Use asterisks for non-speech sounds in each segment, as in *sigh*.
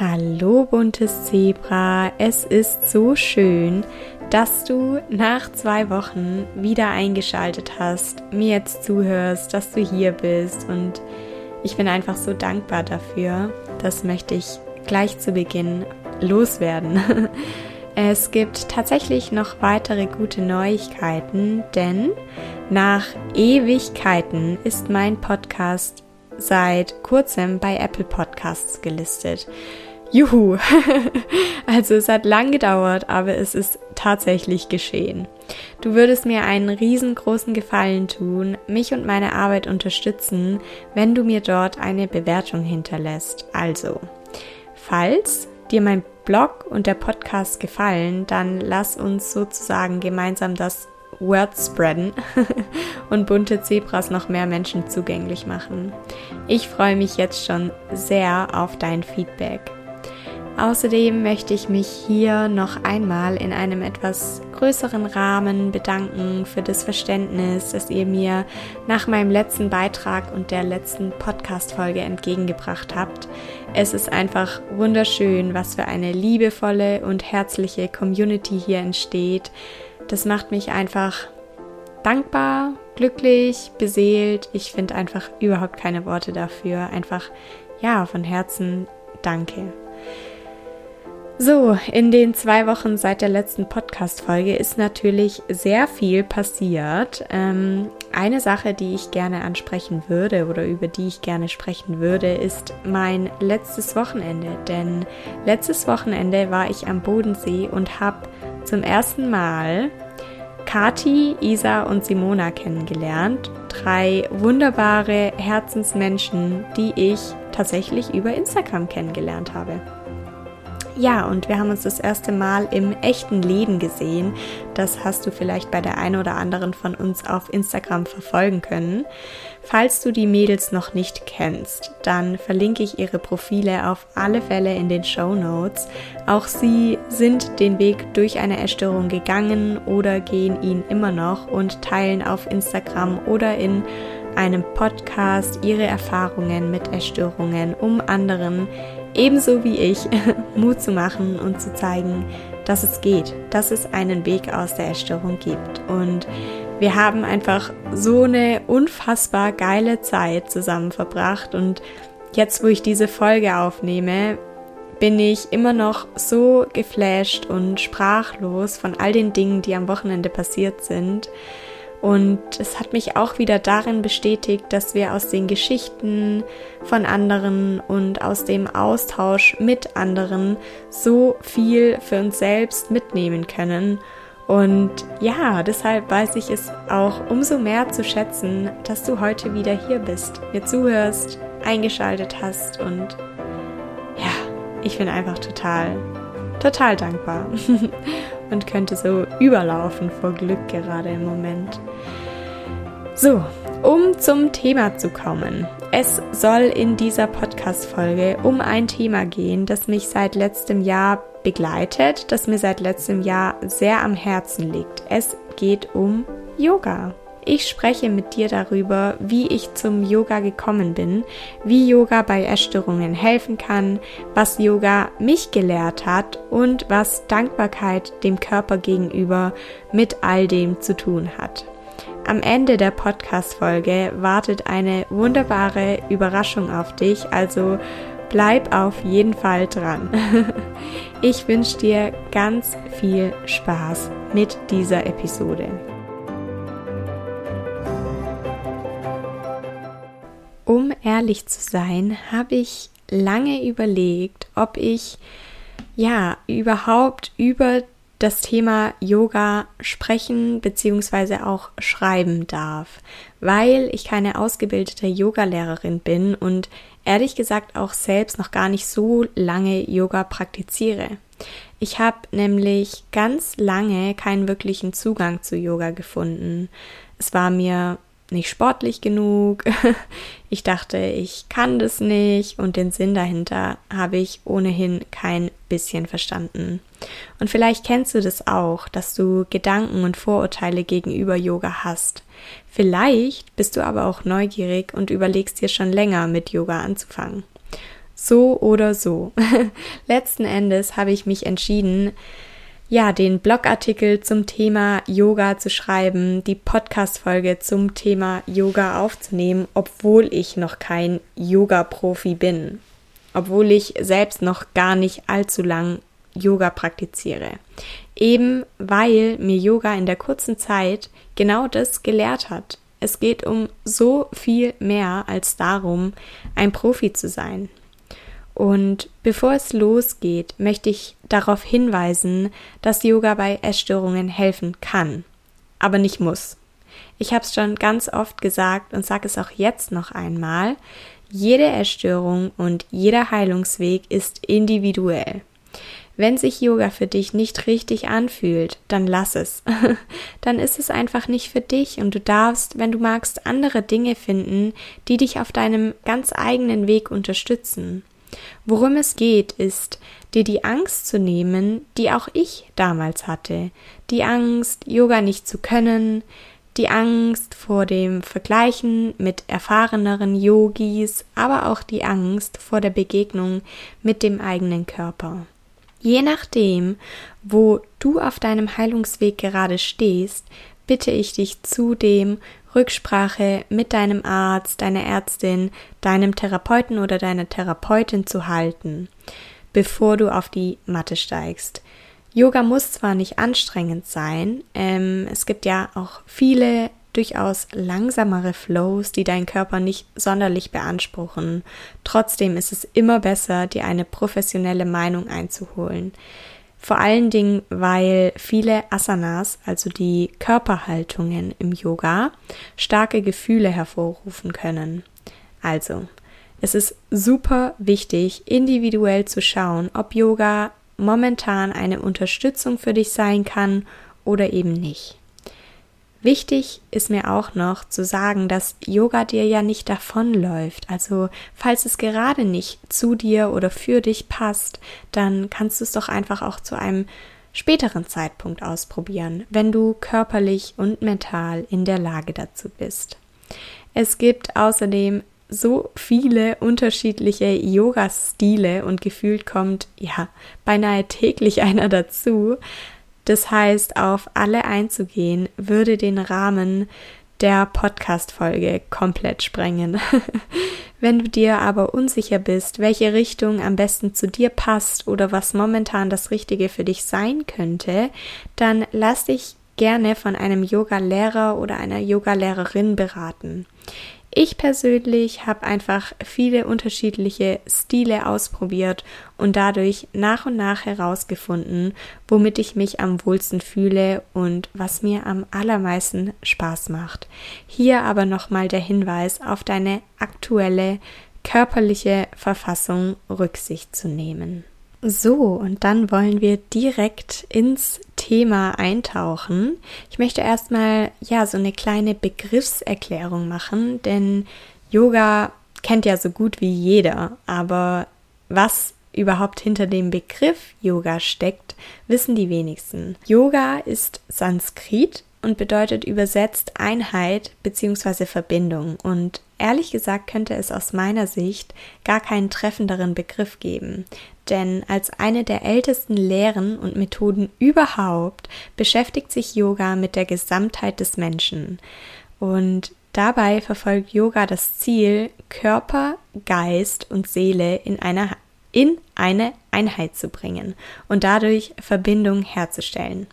Hallo buntes Zebra, es ist so schön, dass du nach zwei Wochen wieder eingeschaltet hast, mir jetzt zuhörst, dass du hier bist und ich bin einfach so dankbar dafür. Das möchte ich gleich zu Beginn loswerden. *laughs* Es gibt tatsächlich noch weitere gute Neuigkeiten, denn nach Ewigkeiten ist mein Podcast seit kurzem bei Apple Podcasts gelistet. Juhu! *laughs* also es hat lang gedauert, aber es ist tatsächlich geschehen. Du würdest mir einen riesengroßen Gefallen tun, mich und meine Arbeit unterstützen, wenn du mir dort eine Bewertung hinterlässt. Also, falls dir mein Blog und der Podcast gefallen, dann lass uns sozusagen gemeinsam das Word spreaden *laughs* und bunte Zebras noch mehr Menschen zugänglich machen. Ich freue mich jetzt schon sehr auf dein Feedback. Außerdem möchte ich mich hier noch einmal in einem etwas größeren Rahmen bedanken für das Verständnis, das ihr mir nach meinem letzten Beitrag und der letzten Podcast-Folge entgegengebracht habt. Es ist einfach wunderschön, was für eine liebevolle und herzliche Community hier entsteht. Das macht mich einfach dankbar, glücklich, beseelt. Ich finde einfach überhaupt keine Worte dafür. Einfach, ja, von Herzen danke. So, in den zwei Wochen seit der letzten Podcast-Folge ist natürlich sehr viel passiert. Ähm, eine Sache, die ich gerne ansprechen würde oder über die ich gerne sprechen würde, ist mein letztes Wochenende. Denn letztes Wochenende war ich am Bodensee und habe zum ersten Mal Kati, Isa und Simona kennengelernt. Drei wunderbare Herzensmenschen, die ich tatsächlich über Instagram kennengelernt habe. Ja, und wir haben uns das erste Mal im echten Leben gesehen. Das hast du vielleicht bei der einen oder anderen von uns auf Instagram verfolgen können. Falls du die Mädels noch nicht kennst, dann verlinke ich ihre Profile auf alle Fälle in den Show Notes. Auch sie sind den Weg durch eine Essstörung gegangen oder gehen ihn immer noch und teilen auf Instagram oder in einem Podcast ihre Erfahrungen mit Essstörungen, um anderen ebenso wie ich, *laughs* Mut zu machen und zu zeigen, dass es geht, dass es einen Weg aus der Essstörung gibt. Und wir haben einfach so eine unfassbar geile Zeit zusammen verbracht. Und jetzt, wo ich diese Folge aufnehme, bin ich immer noch so geflasht und sprachlos von all den Dingen, die am Wochenende passiert sind. Und es hat mich auch wieder darin bestätigt, dass wir aus den Geschichten von anderen und aus dem Austausch mit anderen so viel für uns selbst mitnehmen können. Und ja, deshalb weiß ich es auch umso mehr zu schätzen, dass du heute wieder hier bist, mir zuhörst, eingeschaltet hast und ja, ich bin einfach total, total dankbar. *laughs* und könnte so überlaufen vor Glück gerade im Moment. So, um zum Thema zu kommen. Es soll in dieser Podcast-Folge um ein Thema gehen, das mich seit letztem Jahr begleitet, das mir seit letztem Jahr sehr am Herzen liegt. Es geht um Yoga. Ich spreche mit dir darüber, wie ich zum Yoga gekommen bin, wie Yoga bei Essstörungen helfen kann, was Yoga mich gelehrt hat und was Dankbarkeit dem Körper gegenüber mit all dem zu tun hat. Am Ende der Podcast-Folge wartet eine wunderbare Überraschung auf dich, also bleib auf jeden Fall dran. *laughs* Ich wünsche dir ganz viel Spaß mit dieser Episode. Ehrlich zu sein, habe ich lange überlegt, ob ich ja überhaupt über das Thema Yoga sprechen bzw. auch schreiben darf, weil ich keine ausgebildete Yogalehrerin bin und ehrlich gesagt auch selbst noch gar nicht so lange Yoga praktiziere. Ich habe nämlich ganz lange keinen wirklichen Zugang zu Yoga gefunden. Es war mir nicht sportlich genug. *laughs* Ich dachte, ich kann das nicht und den Sinn dahinter habe ich ohnehin kein bisschen verstanden. Und vielleicht kennst du das auch, dass du Gedanken und Vorurteile gegenüber Yoga hast. Vielleicht bist du aber auch neugierig und überlegst dir schon länger mit Yoga anzufangen. So oder so. *laughs* Letzten Endes habe ich mich entschieden, ja, den Blogartikel zum Thema Yoga zu schreiben, die Podcast-Folge zum Thema Yoga aufzunehmen, obwohl ich noch kein Yoga-Profi bin. Obwohl ich selbst noch gar nicht allzu lang Yoga praktiziere. Eben weil mir Yoga in der kurzen Zeit genau das gelehrt hat. Es geht um so viel mehr als darum, ein Profi zu sein. Und bevor es losgeht, möchte ich darauf hinweisen, dass Yoga bei Essstörungen helfen kann, aber nicht muss. Ich habe es schon ganz oft gesagt und sage es auch jetzt noch einmal. Jede Essstörung und jeder Heilungsweg ist individuell. Wenn sich Yoga für dich nicht richtig anfühlt, dann lass es. *laughs* dann ist es einfach nicht für dich und du darfst, wenn du magst, andere Dinge finden, die dich auf deinem ganz eigenen Weg unterstützen. Worum es geht, ist, dir die Angst zu nehmen, die auch ich damals hatte. Die Angst, Yoga nicht zu können, die Angst vor dem Vergleichen mit erfahreneren Yogis, aber auch die Angst vor der Begegnung mit dem eigenen Körper. Je nachdem, wo du auf deinem Heilungsweg gerade stehst, bitte ich dich zudem Rücksprache mit deinem Arzt, deiner Ärztin, deinem Therapeuten oder deiner Therapeutin zu halten, bevor du auf die Matte steigst. Yoga muss zwar nicht anstrengend sein, ähm, es gibt ja auch viele durchaus langsamere Flows, die deinen Körper nicht sonderlich beanspruchen. Trotzdem ist es immer besser, dir eine professionelle Meinung einzuholen. Vor allen Dingen, weil viele Asanas, also die Körperhaltungen im Yoga, starke Gefühle hervorrufen können. Also, es ist super wichtig, individuell zu schauen, ob Yoga momentan eine Unterstützung für dich sein kann oder eben nicht. Wichtig ist mir auch noch zu sagen, dass Yoga dir ja nicht davonläuft. Also falls es gerade nicht zu dir oder für dich passt, dann kannst du es doch einfach auch zu einem späteren Zeitpunkt ausprobieren, wenn du körperlich und mental in der Lage dazu bist. Es gibt außerdem so viele unterschiedliche Yoga-Stile und gefühlt kommt ja beinahe täglich *laughs* einer dazu. Das heißt, auf alle einzugehen, würde den Rahmen der Podcast-Folge komplett sprengen. *laughs* Wenn du dir aber unsicher bist, welche Richtung am besten zu dir passt oder was momentan das Richtige für dich sein könnte, dann lass dich gerne von einem Yoga-Lehrer oder einer Yoga-Lehrerin beraten. Ich persönlich habe einfach viele unterschiedliche Stile ausprobiert und dadurch nach und nach herausgefunden, womit ich mich am wohlsten fühle und was mir am allermeisten Spaß macht. Hier aber nochmal der Hinweis auf deine aktuelle körperliche Verfassung Rücksicht zu nehmen. So, und dann wollen wir direkt ins Thema eintauchen. Ich möchte erstmal ja so eine kleine Begriffserklärung machen, denn Yoga kennt ja so gut wie jeder, aber was überhaupt hinter dem Begriff Yoga steckt, wissen die wenigsten. Yoga ist Sanskrit und bedeutet übersetzt Einheit bzw. Verbindung und ehrlich gesagt könnte es aus meiner Sicht gar keinen treffenderen Begriff geben, denn als eine der ältesten Lehren und Methoden überhaupt beschäftigt sich Yoga mit der Gesamtheit des Menschen. Und dabei verfolgt Yoga das Ziel, Körper, Geist und Seele in einer in eine Einheit zu bringen und dadurch Verbindung herzustellen.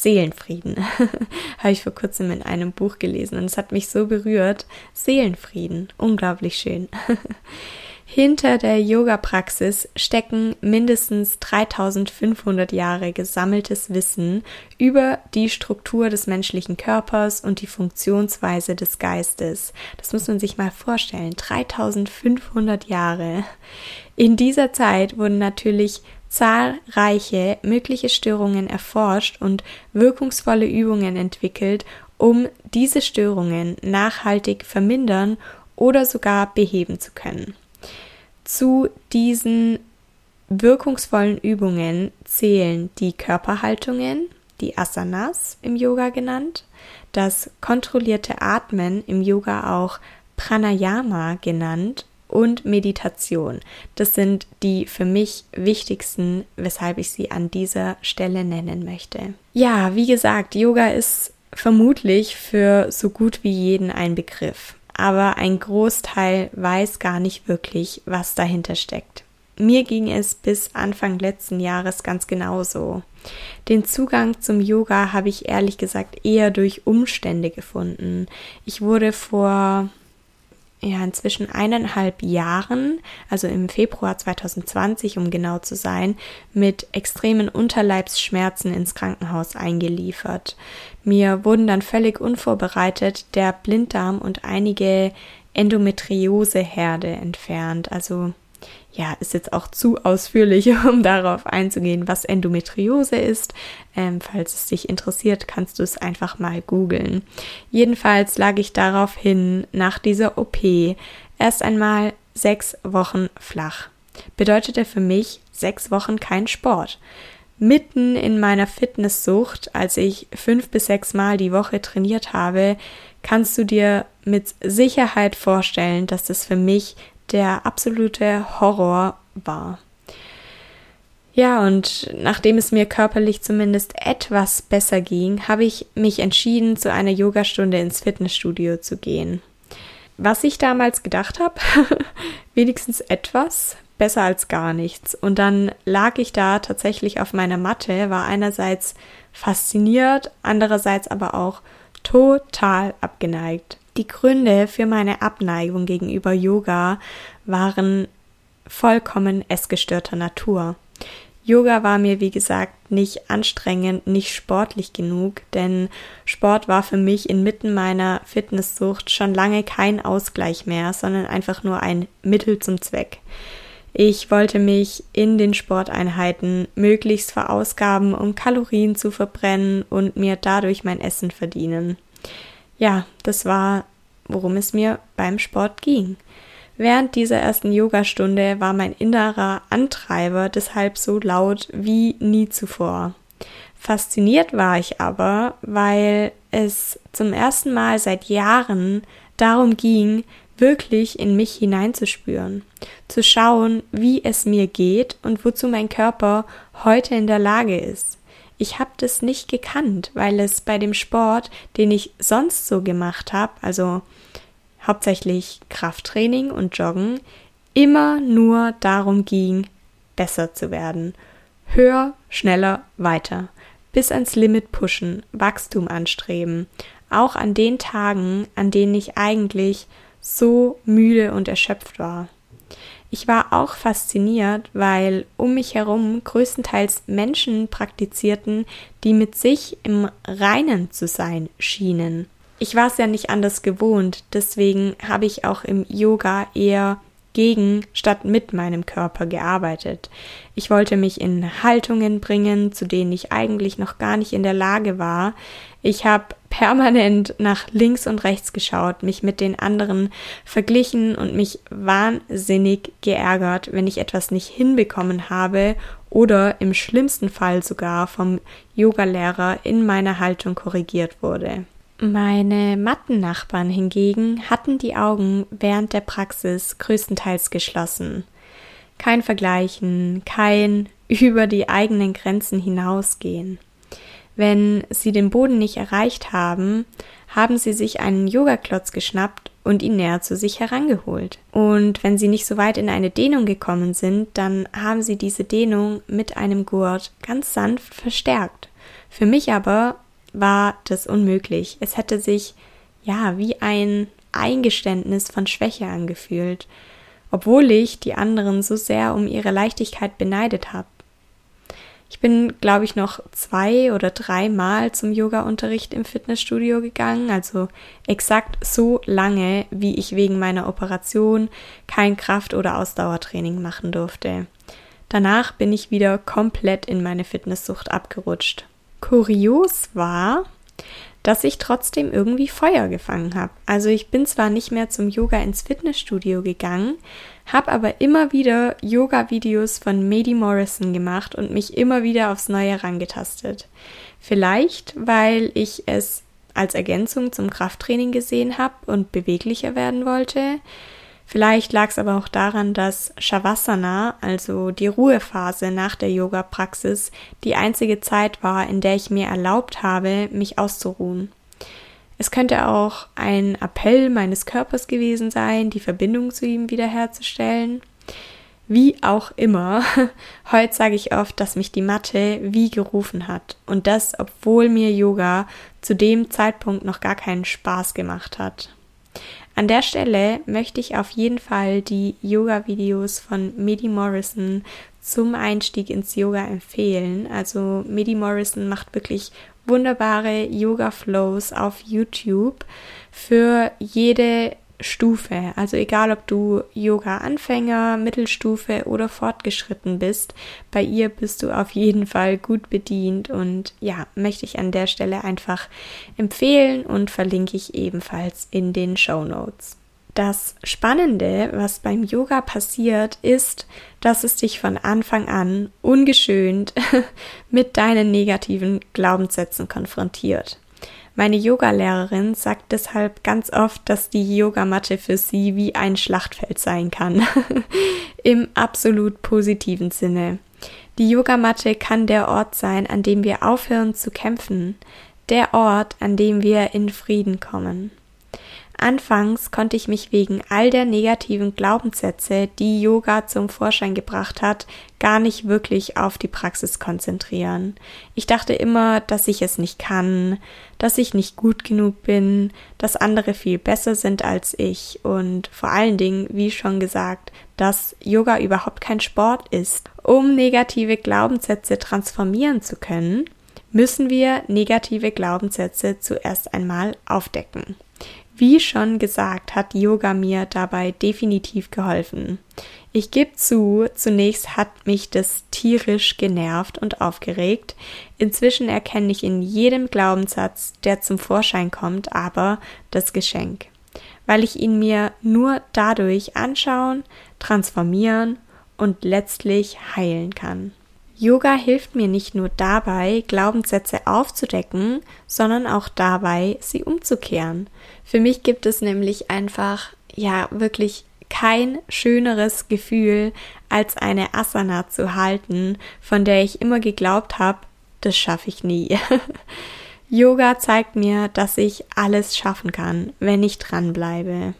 Seelenfrieden *laughs* habe ich vor kurzem in einem Buch gelesen und es hat mich so berührt. Seelenfrieden, unglaublich schön. *laughs* Hinter der Yoga-Praxis stecken mindestens 3500 Jahre gesammeltes Wissen über die Struktur des menschlichen Körpers und die Funktionsweise des Geistes. Das muss man sich mal vorstellen. 3500 Jahre. In dieser Zeit wurden natürlich zahlreiche mögliche Störungen erforscht und wirkungsvolle Übungen entwickelt, um diese Störungen nachhaltig vermindern oder sogar beheben zu können. Zu diesen wirkungsvollen Übungen zählen die Körperhaltungen, die Asanas im Yoga genannt, das kontrollierte Atmen im Yoga auch Pranayama genannt und Meditation. Das sind die für mich wichtigsten, weshalb ich sie an dieser Stelle nennen möchte. Ja, wie gesagt, Yoga ist vermutlich für so gut wie jeden ein Begriff, aber ein Großteil weiß gar nicht wirklich, was dahinter steckt. Mir ging es bis Anfang letzten Jahres ganz genauso. Den Zugang zum Yoga habe ich ehrlich gesagt eher durch Umstände gefunden. Ich wurde vor ja inzwischen eineinhalb Jahren, also im Februar 2020, um genau zu sein, mit extremen Unterleibsschmerzen ins Krankenhaus eingeliefert. Mir wurden dann völlig unvorbereitet der Blinddarm und einige Endometrioseherde entfernt, also ja, ist jetzt auch zu ausführlich, *laughs* um darauf einzugehen, was Endometriose ist. Ähm, falls es dich interessiert, kannst du es einfach mal googeln. Jedenfalls lag ich daraufhin nach dieser OP erst einmal sechs Wochen flach. Bedeutete für mich sechs Wochen kein Sport. Mitten in meiner Fitnesssucht, als ich fünf bis sechs Mal die Woche trainiert habe, kannst du dir mit Sicherheit vorstellen, dass das für mich der absolute Horror war. Ja, und nachdem es mir körperlich zumindest etwas besser ging, habe ich mich entschieden, zu einer Yogastunde ins Fitnessstudio zu gehen. Was ich damals gedacht habe, *laughs* wenigstens etwas, besser als gar nichts. Und dann lag ich da tatsächlich auf meiner Matte, war einerseits fasziniert, andererseits aber auch total abgeneigt. Die Gründe für meine Abneigung gegenüber Yoga waren vollkommen essgestörter Natur. Yoga war mir, wie gesagt, nicht anstrengend, nicht sportlich genug, denn Sport war für mich inmitten meiner Fitnesssucht schon lange kein Ausgleich mehr, sondern einfach nur ein Mittel zum Zweck. Ich wollte mich in den Sporteinheiten möglichst verausgaben, um Kalorien zu verbrennen und mir dadurch mein Essen verdienen ja, das war, worum es mir beim Sport ging. Während dieser ersten Yogastunde war mein innerer Antreiber deshalb so laut wie nie zuvor. Fasziniert war ich aber, weil es zum ersten Mal seit Jahren darum ging, wirklich in mich hineinzuspüren, zu schauen, wie es mir geht und wozu mein Körper heute in der Lage ist ich habe das nicht gekannt, weil es bei dem Sport, den ich sonst so gemacht habe, also hauptsächlich Krafttraining und Joggen, immer nur darum ging, besser zu werden. Höher, schneller, weiter. Bis ans Limit pushen, Wachstum anstreben. Auch an den Tagen, an denen ich eigentlich so müde und erschöpft war. Ich war auch fasziniert, weil um mich herum größtenteils Menschen praktizierten, die mit sich im Reinen zu sein schienen. Ich war es ja nicht anders gewohnt, deswegen habe ich auch im Yoga eher gegen statt mit meinem Körper gearbeitet. Ich wollte mich in Haltungen bringen, zu denen ich eigentlich noch gar nicht in der Lage war. Ich habe permanent nach links und rechts geschaut, mich mit den anderen verglichen und mich wahnsinnig geärgert, wenn ich etwas nicht hinbekommen habe oder im schlimmsten Fall sogar vom Yogalehrer in meiner Haltung korrigiert wurde. Meine Mattennachbarn hingegen hatten die Augen während der Praxis größtenteils geschlossen. Kein Vergleichen, kein *laughs* über die eigenen Grenzen hinausgehen. Wenn sie den Boden nicht erreicht haben, haben sie sich einen Yogaklotz geschnappt und ihn näher zu sich herangeholt. Und wenn sie nicht so weit in eine Dehnung gekommen sind, dann haben sie diese Dehnung mit einem Gurt ganz sanft verstärkt. Für mich aber war das unmöglich. Es hätte sich ja wie ein Eingeständnis von Schwäche angefühlt, obwohl ich die anderen so sehr um ihre Leichtigkeit beneidet habe. Ich bin, glaube ich, noch zwei oder dreimal zum Yoga-Unterricht im Fitnessstudio gegangen, also exakt so lange, wie ich wegen meiner Operation kein Kraft- oder Ausdauertraining machen durfte. Danach bin ich wieder komplett in meine Fitnesssucht abgerutscht. Kurios war, dass ich trotzdem irgendwie Feuer gefangen habe. Also ich bin zwar nicht mehr zum Yoga ins Fitnessstudio gegangen, habe aber immer wieder Yoga-Videos von Mady Morrison gemacht und mich immer wieder aufs Neue herangetastet. Vielleicht, weil ich es als Ergänzung zum Krafttraining gesehen habe und beweglicher werden wollte. Vielleicht lag es aber auch daran, dass Shavasana, also die Ruhephase nach der Yoga-Praxis, die einzige Zeit war, in der ich mir erlaubt habe, mich auszuruhen. Es könnte auch ein Appell meines Körpers gewesen sein, die Verbindung zu ihm wiederherzustellen. Wie auch immer, *laughs* heute sage ich oft, dass mich die Matte wie gerufen hat. Und das, obwohl mir Yoga zu dem Zeitpunkt noch gar keinen Spaß gemacht hat. An der Stelle möchte ich auf jeden Fall die Yoga-Videos von Medi Morrison zum Einstieg ins Yoga empfehlen. Also Medi Morrison macht wirklich wunderbare Yoga-Flows auf YouTube für jede Stufe. Also egal, ob du Yoga-Anfänger, Mittelstufe oder fortgeschritten bist, bei ihr bist du auf jeden Fall gut bedient und ja, möchte ich an der Stelle einfach empfehlen und verlinke ich ebenfalls in den Show Notes. Das Spannende, was beim Yoga passiert, ist, dass es dich von Anfang an ungeschönt *laughs* mit deinen negativen Glaubenssätzen konfrontiert. Meine Yogalehrerin sagt deshalb ganz oft, dass die Yogamatte für sie wie ein Schlachtfeld sein kann. *laughs* Im absolut positiven Sinne. Die Yogamatte kann der Ort sein, an dem wir aufhören zu kämpfen, der Ort, an dem wir in Frieden kommen. Anfangs konnte ich mich wegen all der negativen Glaubenssätze, die Yoga zum Vorschein gebracht hat, gar nicht wirklich auf die Praxis konzentrieren. Ich dachte immer, dass ich es nicht kann, dass ich nicht gut genug bin, dass andere viel besser sind als ich und vor allen Dingen, wie schon gesagt, dass Yoga überhaupt kein Sport ist. Um negative Glaubenssätze transformieren zu können, müssen wir negative Glaubenssätze zuerst einmal aufdecken. Wie schon gesagt, hat Yoga mir dabei definitiv geholfen. Ich gebe zu, zunächst hat mich das tierisch genervt und aufgeregt. Inzwischen erkenne ich in jedem Glaubenssatz, der zum Vorschein kommt, aber das Geschenk, weil ich ihn mir nur dadurch anschauen, transformieren und letztlich heilen kann. Yoga hilft mir nicht nur dabei, Glaubenssätze aufzudecken, sondern auch dabei, sie umzukehren. Für mich gibt es nämlich einfach, ja, wirklich kein schöneres Gefühl, als eine Asana zu halten, von der ich immer geglaubt habe, das schaffe ich nie. *laughs* Yoga zeigt mir, dass ich alles schaffen kann, wenn ich dranbleibe.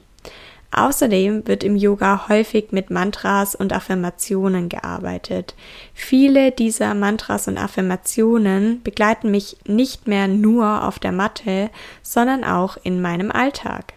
Außerdem wird im Yoga häufig mit Mantras und Affirmationen gearbeitet. Viele dieser Mantras und Affirmationen begleiten mich nicht mehr nur auf der Matte, sondern auch in meinem Alltag.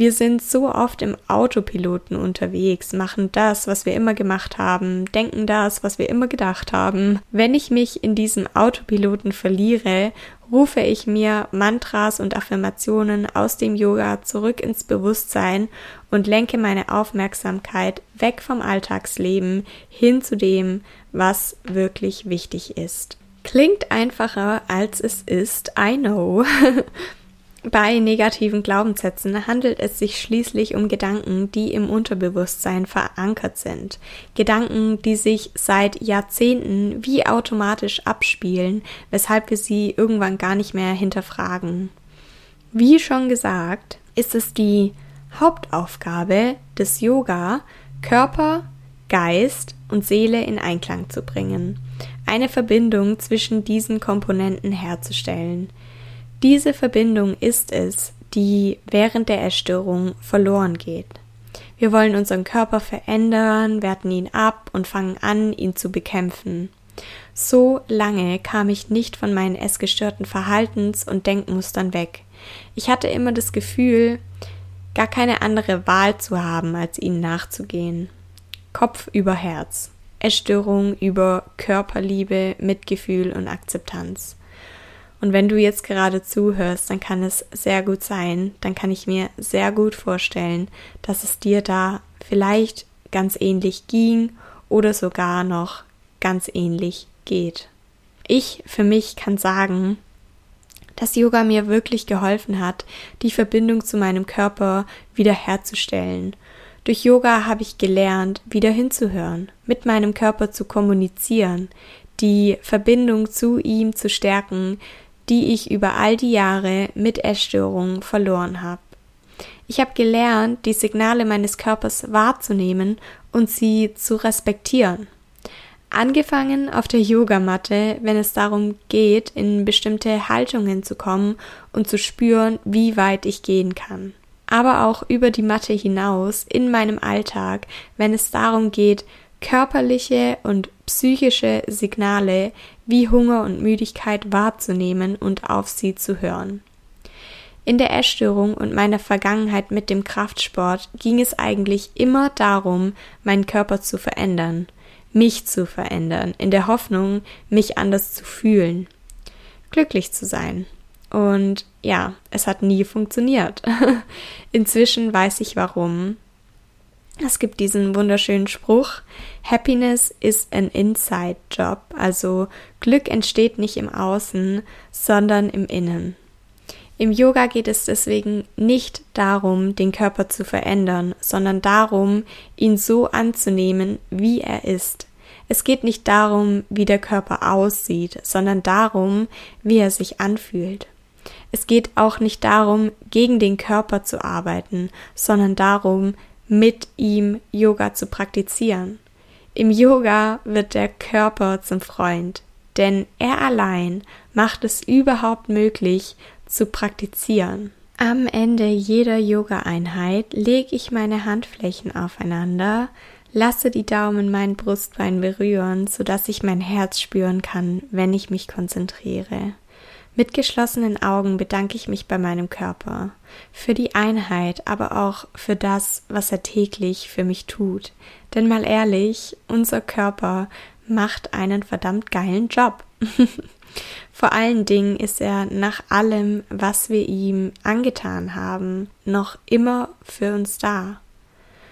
Wir sind so oft im Autopiloten unterwegs, machen das, was wir immer gemacht haben, denken das, was wir immer gedacht haben. Wenn ich mich in diesem Autopiloten verliere, rufe ich mir Mantras und Affirmationen aus dem Yoga zurück ins Bewusstsein und lenke meine Aufmerksamkeit weg vom Alltagsleben hin zu dem, was wirklich wichtig ist. Klingt einfacher als es ist, I know. *laughs* Bei negativen Glaubenssätzen handelt es sich schließlich um Gedanken, die im Unterbewusstsein verankert sind. Gedanken, die sich seit Jahrzehnten wie automatisch abspielen, weshalb wir sie irgendwann gar nicht mehr hinterfragen. Wie schon gesagt, ist es die Hauptaufgabe des Yoga, Körper, Geist und Seele in Einklang zu bringen, eine Verbindung zwischen diesen Komponenten herzustellen. Diese Verbindung ist es, die während der Erstörung verloren geht. Wir wollen unseren Körper verändern, werten ihn ab und fangen an, ihn zu bekämpfen. So lange kam ich nicht von meinen essgestörten Verhaltens- und Denkmustern weg. Ich hatte immer das Gefühl, gar keine andere Wahl zu haben, als ihnen nachzugehen. Kopf über Herz. Essstörung über Körperliebe, Mitgefühl und Akzeptanz. Und wenn du jetzt gerade zuhörst, dann kann es sehr gut sein, dann kann ich mir sehr gut vorstellen, dass es dir da vielleicht ganz ähnlich ging oder sogar noch ganz ähnlich geht. Ich für mich kann sagen, dass Yoga mir wirklich geholfen hat, die Verbindung zu meinem Körper wiederherzustellen. Durch Yoga habe ich gelernt, wieder hinzuhören, mit meinem Körper zu kommunizieren, die Verbindung zu ihm zu stärken, die ich über all die Jahre mit Essstörungen verloren habe. Ich habe gelernt, die Signale meines Körpers wahrzunehmen und sie zu respektieren. Angefangen auf der Yogamatte, wenn es darum geht, in bestimmte Haltungen zu kommen und zu spüren, wie weit ich gehen kann. Aber auch über die Matte hinaus in meinem Alltag, wenn es darum geht, körperliche und psychische Signale wie Hunger und Müdigkeit wahrzunehmen und auf sie zu hören. In der Essstörung und meiner Vergangenheit mit dem Kraftsport ging es eigentlich immer darum, meinen Körper zu verändern – mich zu verändern, in der Hoffnung, mich anders zu fühlen, glücklich zu sein. Und ja, es hat nie funktioniert. *laughs* Inzwischen weiß ich warum. Es gibt diesen wunderschönen Spruch, Happiness is an inside job, also Glück entsteht nicht im Außen, sondern im Innen. Im Yoga geht es deswegen nicht darum, den Körper zu verändern, sondern darum, ihn so anzunehmen, wie er ist. Es geht nicht darum, wie der Körper aussieht, sondern darum, wie er sich anfühlt. Es geht auch nicht darum, gegen den Körper zu arbeiten, sondern darum, mit ihm Yoga zu praktizieren. Im Yoga wird der Körper zum Freund, denn er allein macht es überhaupt möglich, zu praktizieren. Am Ende jeder Yoga-Einheit lege ich meine Handflächen aufeinander, lasse die Daumen mein Brustbein berühren, sodass ich mein Herz spüren kann, wenn ich mich konzentriere. Mit geschlossenen Augen bedanke ich mich bei meinem Körper für die Einheit, aber auch für das, was er täglich für mich tut. Denn mal ehrlich, unser Körper macht einen verdammt geilen Job. *laughs* Vor allen Dingen ist er nach allem, was wir ihm angetan haben, noch immer für uns da.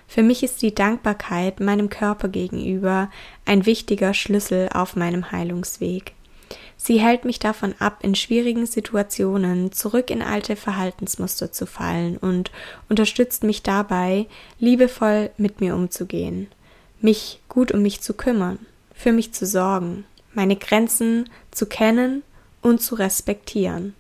Für mich ist die Dankbarkeit meinem Körper gegenüber ein wichtiger Schlüssel auf meinem Heilungsweg. Sie hält mich davon ab, in schwierigen Situationen zurück in alte Verhaltensmuster zu fallen und unterstützt mich dabei, liebevoll mit mir umzugehen, mich gut um mich zu kümmern, für mich zu sorgen, meine Grenzen zu kennen und zu respektieren.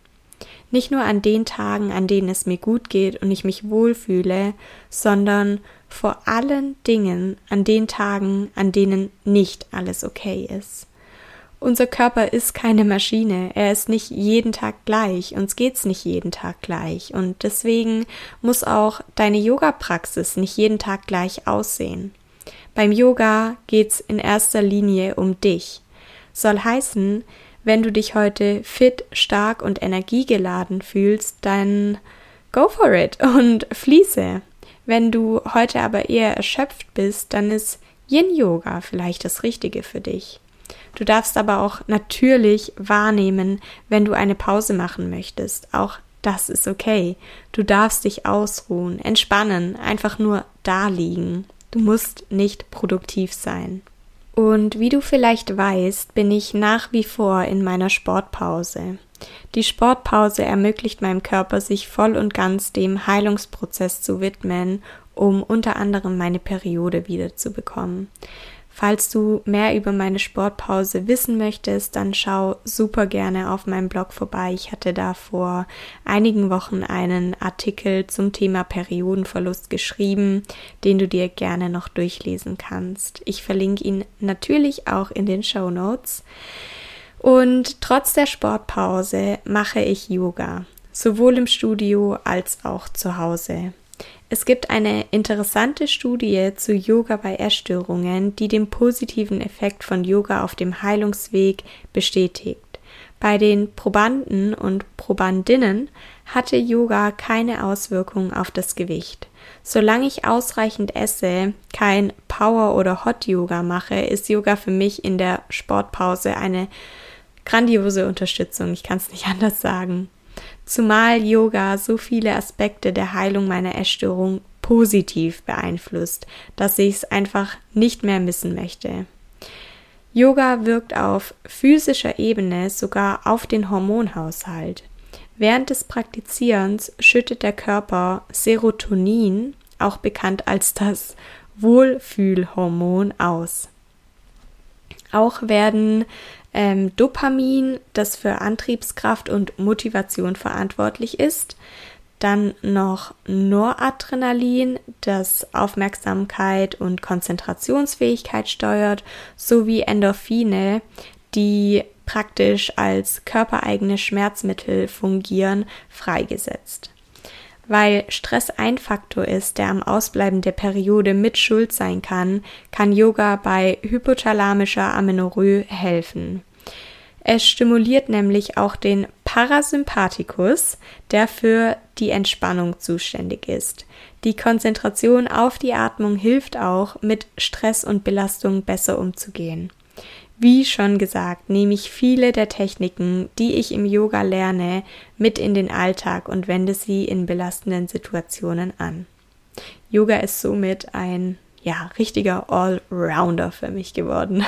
Nicht nur an den Tagen, an denen es mir gut geht und ich mich wohlfühle, sondern vor allen Dingen an den Tagen, an denen nicht alles okay ist. Unser Körper ist keine Maschine, er ist nicht jeden Tag gleich, uns geht's nicht jeden Tag gleich und deswegen muss auch deine Yoga-Praxis nicht jeden Tag gleich aussehen. Beim Yoga geht's in erster Linie um dich. Soll heißen, wenn du dich heute fit, stark und energiegeladen fühlst, dann go for it und *laughs* fließe. Wenn du heute aber eher erschöpft bist, dann ist Yin Yoga vielleicht das Richtige für dich. Du darfst aber auch natürlich wahrnehmen, wenn du eine Pause machen möchtest. Auch das ist okay. Du darfst dich ausruhen, entspannen, einfach nur da liegen. Du musst nicht produktiv sein. Und wie du vielleicht weißt, bin ich nach wie vor in meiner Sportpause. Die Sportpause ermöglicht meinem Körper, sich voll und ganz dem Heilungsprozess zu widmen, um unter anderem meine Periode wiederzubekommen. Falls du mehr über meine Sportpause wissen möchtest, dann schau super gerne auf meinem Blog vorbei. Ich hatte da vor einigen Wochen einen Artikel zum Thema Periodenverlust geschrieben, den du dir gerne noch durchlesen kannst. Ich verlinke ihn natürlich auch in den Show Notes. Und trotz der Sportpause mache ich Yoga, sowohl im Studio als auch zu Hause. Es gibt eine interessante Studie zu Yoga bei Essstörungen, die den positiven Effekt von Yoga auf dem Heilungsweg bestätigt. Bei den Probanden und Probandinnen hatte Yoga keine Auswirkung auf das Gewicht. Solange ich ausreichend esse, kein Power- oder Hot-Yoga mache, ist Yoga für mich in der Sportpause eine grandiose Unterstützung. Ich kann es nicht *laughs* anders sagen zumal Yoga so viele Aspekte der Heilung meiner Essstörung positiv beeinflusst, dass ich es einfach nicht mehr missen möchte. Yoga wirkt auf physischer Ebene sogar auf den Hormonhaushalt. Während des Praktizierens schüttet der Körper Serotonin, auch bekannt als das Wohlfühlhormon, aus. Auch werden ähm, Dopamin, das für Antriebskraft und Motivation verantwortlich ist, dann noch Noradrenalin, das Aufmerksamkeit und Konzentrationsfähigkeit steuert, sowie Endorphine, die praktisch als körpereigene Schmerzmittel fungieren, freigesetzt. Weil Stress ein Faktor ist, der am Ausbleiben der Periode mit Schuld sein kann, kann Yoga bei hypothalamischer Amenorrhoe helfen. Es stimuliert nämlich auch den Parasympathikus, der für die Entspannung zuständig ist. Die Konzentration auf die Atmung hilft auch, mit Stress und Belastung besser umzugehen. Wie schon gesagt, nehme ich viele der Techniken, die ich im Yoga lerne, mit in den Alltag und wende sie in belastenden Situationen an. Yoga ist somit ein, ja, richtiger Allrounder für mich geworden.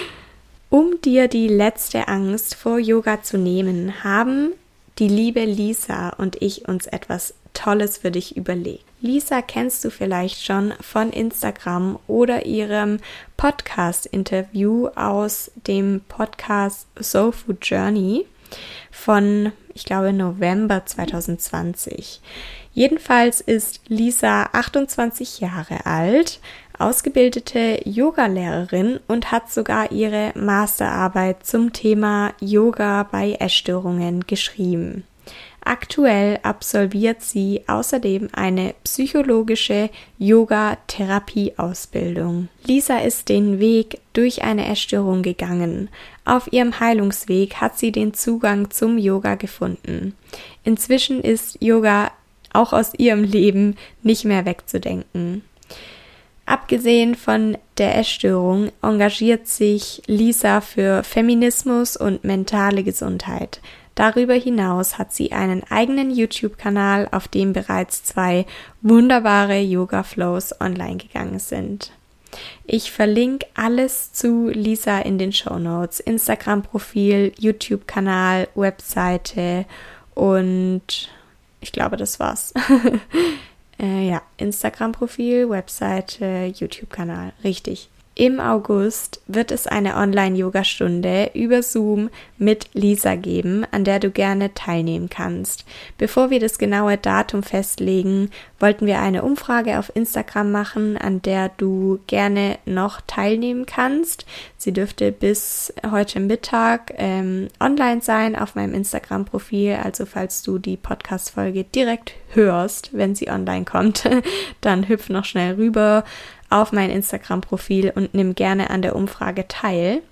*laughs* um dir die letzte Angst vor Yoga zu nehmen, haben die liebe Lisa und ich uns etwas Tolles für dich überlegt. Lisa kennst du vielleicht schon von Instagram oder ihrem Podcast-Interview aus dem Podcast Soul Food Journey von, ich glaube, November 2020. Jedenfalls ist Lisa 28 Jahre alt, ausgebildete Yogalehrerin und hat sogar ihre Masterarbeit zum Thema Yoga bei Essstörungen geschrieben. Aktuell absolviert sie außerdem eine psychologische Yoga-Therapie-Ausbildung. Lisa ist den Weg durch eine Essstörung gegangen. Auf ihrem Heilungsweg hat sie den Zugang zum Yoga gefunden. Inzwischen ist Yoga auch aus ihrem Leben nicht mehr wegzudenken. Abgesehen von der Essstörung engagiert sich Lisa für Feminismus und mentale Gesundheit. Darüber hinaus hat sie einen eigenen YouTube-Kanal, auf dem bereits zwei wunderbare Yoga-Flows online gegangen sind. Ich verlinke alles zu Lisa in den Show Notes: Instagram-Profil, YouTube-Kanal, Webseite und ich glaube, das war's. *laughs* äh, ja, Instagram-Profil, Webseite, YouTube-Kanal. Richtig. Im August wird es eine Online-Yoga-Stunde über Zoom mit Lisa geben, an der du gerne teilnehmen kannst. Bevor wir das genaue Datum festlegen, wollten wir eine Umfrage auf Instagram machen, an der du gerne noch teilnehmen kannst. Sie dürfte bis heute Mittag ähm, online sein auf meinem Instagram-Profil. Also falls du die Podcast-Folge direkt hörst, wenn sie online kommt, *laughs* dann hüpf noch schnell rüber auf mein Instagram-Profil und nimm gerne an der Umfrage teil.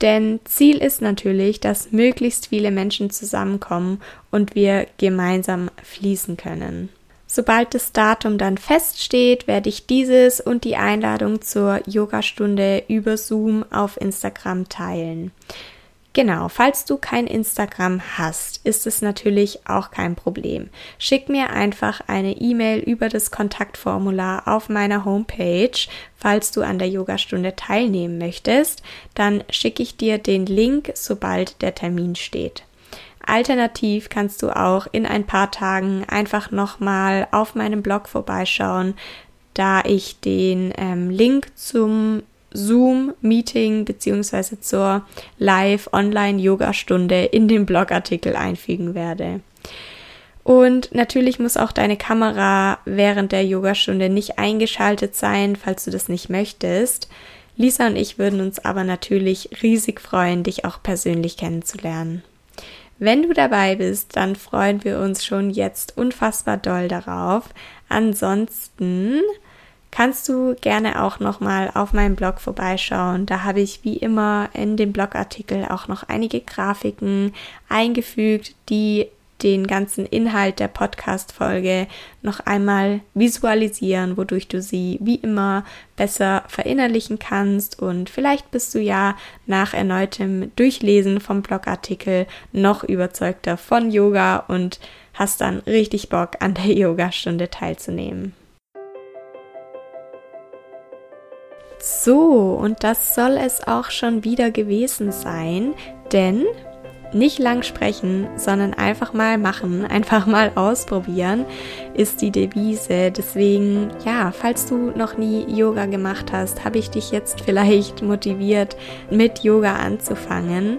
Denn Ziel ist natürlich, dass möglichst viele Menschen zusammenkommen und wir gemeinsam fließen können. Sobald das Datum dann feststeht, werde ich dieses und die Einladung zur Yogastunde über Zoom auf Instagram teilen. Genau, falls du kein Instagram hast, ist es natürlich auch kein Problem. Schick mir einfach eine E-Mail über das Kontaktformular auf meiner Homepage, falls du an der Yogastunde teilnehmen möchtest, dann schicke ich dir den Link, sobald der Termin steht. Alternativ kannst du auch in ein paar Tagen einfach nochmal auf meinem Blog vorbeischauen, da ich den ähm, Link zum Zoom-Meeting beziehungsweise zur Live-Online-Yoga-Stunde in den Blogartikel einfügen werde. Und natürlich muss auch deine Kamera während der Yogastunde nicht eingeschaltet sein, falls du das nicht möchtest. Lisa und ich würden uns aber natürlich riesig freuen, dich auch persönlich kennenzulernen. Wenn du dabei bist, dann freuen wir uns schon jetzt unfassbar doll darauf. Ansonsten kannst du gerne auch nochmal auf meinem Blog vorbeischauen. Da habe ich wie immer in dem Blogartikel auch noch einige Grafiken eingefügt, die den ganzen Inhalt der Podcast-Folge noch einmal visualisieren, wodurch du sie wie immer besser verinnerlichen kannst. Und vielleicht bist du ja nach erneutem Durchlesen vom Blogartikel noch überzeugter von Yoga und hast dann richtig Bock an der Yogastunde teilzunehmen. So, und das soll es auch schon wieder gewesen sein, denn nicht lang sprechen, sondern einfach mal machen, *laughs* einfach mal ausprobieren, ist die Devise. Deswegen, ja, falls du noch nie Yoga gemacht hast, habe ich dich jetzt *laughs* vielleicht motiviert, mit Yoga anzufangen.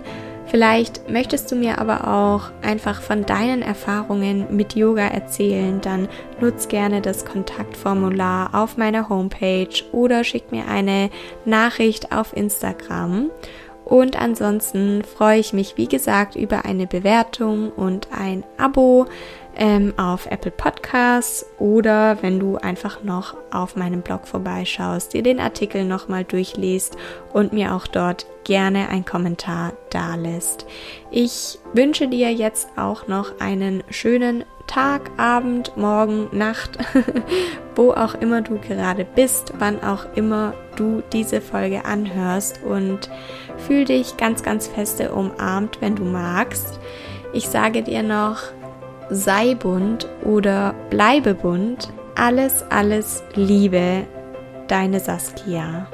Vielleicht möchtest du mir aber auch einfach von deinen Erfahrungen mit Yoga erzählen, dann nutz gerne das Kontaktformular auf meiner Homepage oder schick mir eine Nachricht auf Instagram. Und ansonsten freue ich mich, wie gesagt, über eine Bewertung und ein Abo ähm, auf Apple Podcasts oder wenn du einfach noch auf meinem Blog vorbeischaust, dir den Artikel nochmal durchliest und mir auch dort gerne einen Kommentar da lässt. Ich wünsche dir jetzt auch noch einen schönen Tag, Abend, Morgen, Nacht, *laughs* wo auch immer du gerade bist, wann auch immer du diese Folge anhörst und fühl dich ganz, ganz feste umarmt, wenn du magst. Ich sage dir noch, sei bunt oder bleibe bunt. Alles, alles Liebe, deine Saskia.